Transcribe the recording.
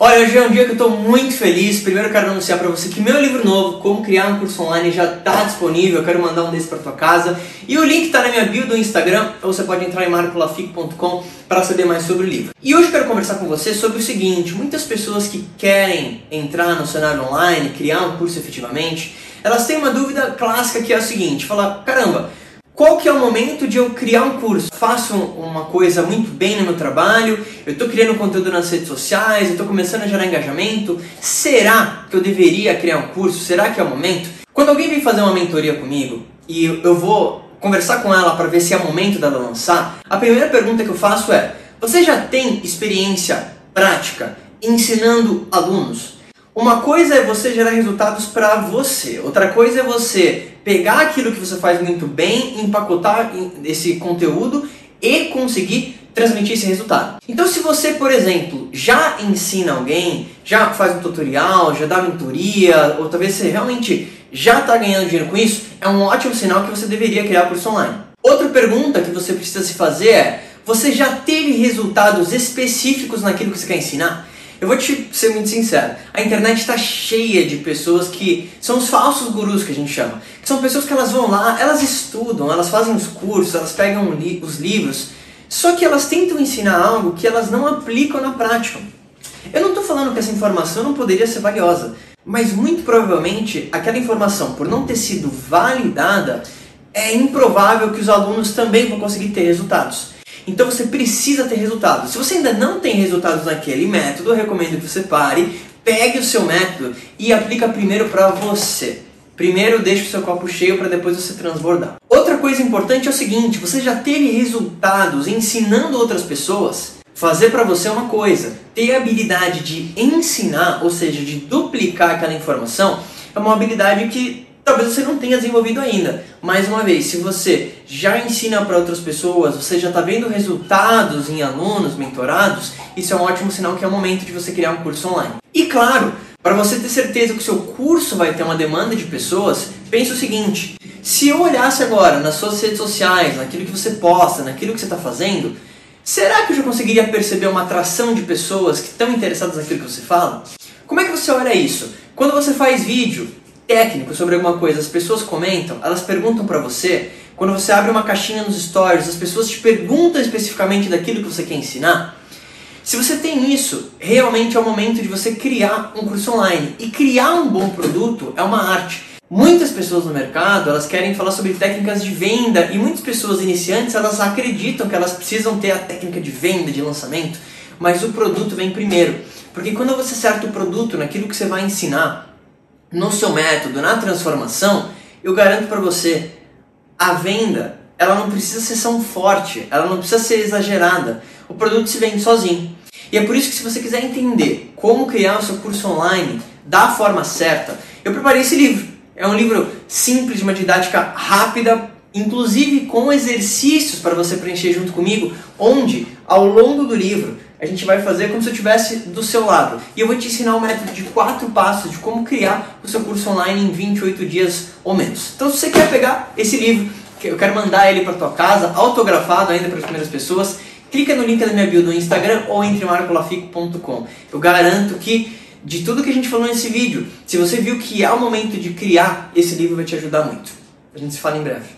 Olha, hoje é um dia que eu estou muito feliz. Primeiro quero anunciar para você que meu livro novo, Como Criar um Curso Online, já está disponível. Eu quero mandar um desses para tua casa. E o link está na minha bio do Instagram, ou você pode entrar em marcolafic.com para saber mais sobre o livro. E hoje quero conversar com você sobre o seguinte: muitas pessoas que querem entrar no cenário online, criar um curso efetivamente, elas têm uma dúvida clássica que é a seguinte: falar, caramba, qual que é o momento de eu criar um curso? Faço uma coisa muito bem no meu trabalho, eu estou criando conteúdo nas redes sociais, eu estou começando a gerar engajamento. Será que eu deveria criar um curso? Será que é o momento? Quando alguém vem fazer uma mentoria comigo e eu vou conversar com ela para ver se é o momento dela lançar, a primeira pergunta que eu faço é: você já tem experiência prática ensinando alunos? Uma coisa é você gerar resultados para você, outra coisa é você pegar aquilo que você faz muito bem, empacotar esse conteúdo e conseguir transmitir esse resultado. Então, se você, por exemplo, já ensina alguém, já faz um tutorial, já dá mentoria, ou talvez você realmente já está ganhando dinheiro com isso, é um ótimo sinal que você deveria criar curso online. Outra pergunta que você precisa se fazer é: você já teve resultados específicos naquilo que você quer ensinar? Eu vou te ser muito sincero, a internet está cheia de pessoas que são os falsos gurus que a gente chama. Que são pessoas que elas vão lá, elas estudam, elas fazem os cursos, elas pegam li os livros, só que elas tentam ensinar algo que elas não aplicam na prática. Eu não estou falando que essa informação não poderia ser valiosa, mas muito provavelmente aquela informação, por não ter sido validada, é improvável que os alunos também vão conseguir ter resultados. Então você precisa ter resultados. Se você ainda não tem resultados naquele método, eu recomendo que você pare, pegue o seu método e aplica primeiro para você. Primeiro deixe o seu copo cheio para depois você transbordar. Outra coisa importante é o seguinte, você já teve resultados ensinando outras pessoas? Fazer para você é uma coisa, ter a habilidade de ensinar, ou seja, de duplicar aquela informação, é uma habilidade que talvez você não tenha desenvolvido ainda. Mais uma vez, se você já ensina para outras pessoas, você já está vendo resultados em alunos mentorados, isso é um ótimo sinal que é o momento de você criar um curso online. E claro, para você ter certeza que o seu curso vai ter uma demanda de pessoas, pense o seguinte: se eu olhasse agora nas suas redes sociais, naquilo que você posta, naquilo que você está fazendo, será que eu já conseguiria perceber uma atração de pessoas que estão interessadas naquilo que você fala? Como é que você olha isso? Quando você faz vídeo, técnico sobre alguma coisa, as pessoas comentam, elas perguntam para você, quando você abre uma caixinha nos stories, as pessoas te perguntam especificamente daquilo que você quer ensinar. Se você tem isso, realmente é o momento de você criar um curso online. E criar um bom produto é uma arte. Muitas pessoas no mercado, elas querem falar sobre técnicas de venda e muitas pessoas iniciantes, elas acreditam que elas precisam ter a técnica de venda, de lançamento, mas o produto vem primeiro. Porque quando você acerta o produto naquilo que você vai ensinar, no seu método, na transformação, eu garanto para você, a venda, ela não precisa ser tão forte, ela não precisa ser exagerada. O produto se vende sozinho. E é por isso que se você quiser entender como criar o seu curso online da forma certa, eu preparei esse livro. É um livro simples, de uma didática rápida, inclusive com exercícios para você preencher junto comigo, onde ao longo do livro a gente vai fazer como se eu estivesse do seu lado. E eu vou te ensinar um método de quatro passos de como criar o seu curso online em 28 dias ou menos. Então, se você quer pegar esse livro, eu quero mandar ele para tua casa, autografado ainda para as primeiras pessoas, clica no link da minha bio do Instagram ou entre marcolafico.com. Eu garanto que de tudo que a gente falou nesse vídeo, se você viu que é o momento de criar, esse livro vai te ajudar muito. A gente se fala em breve.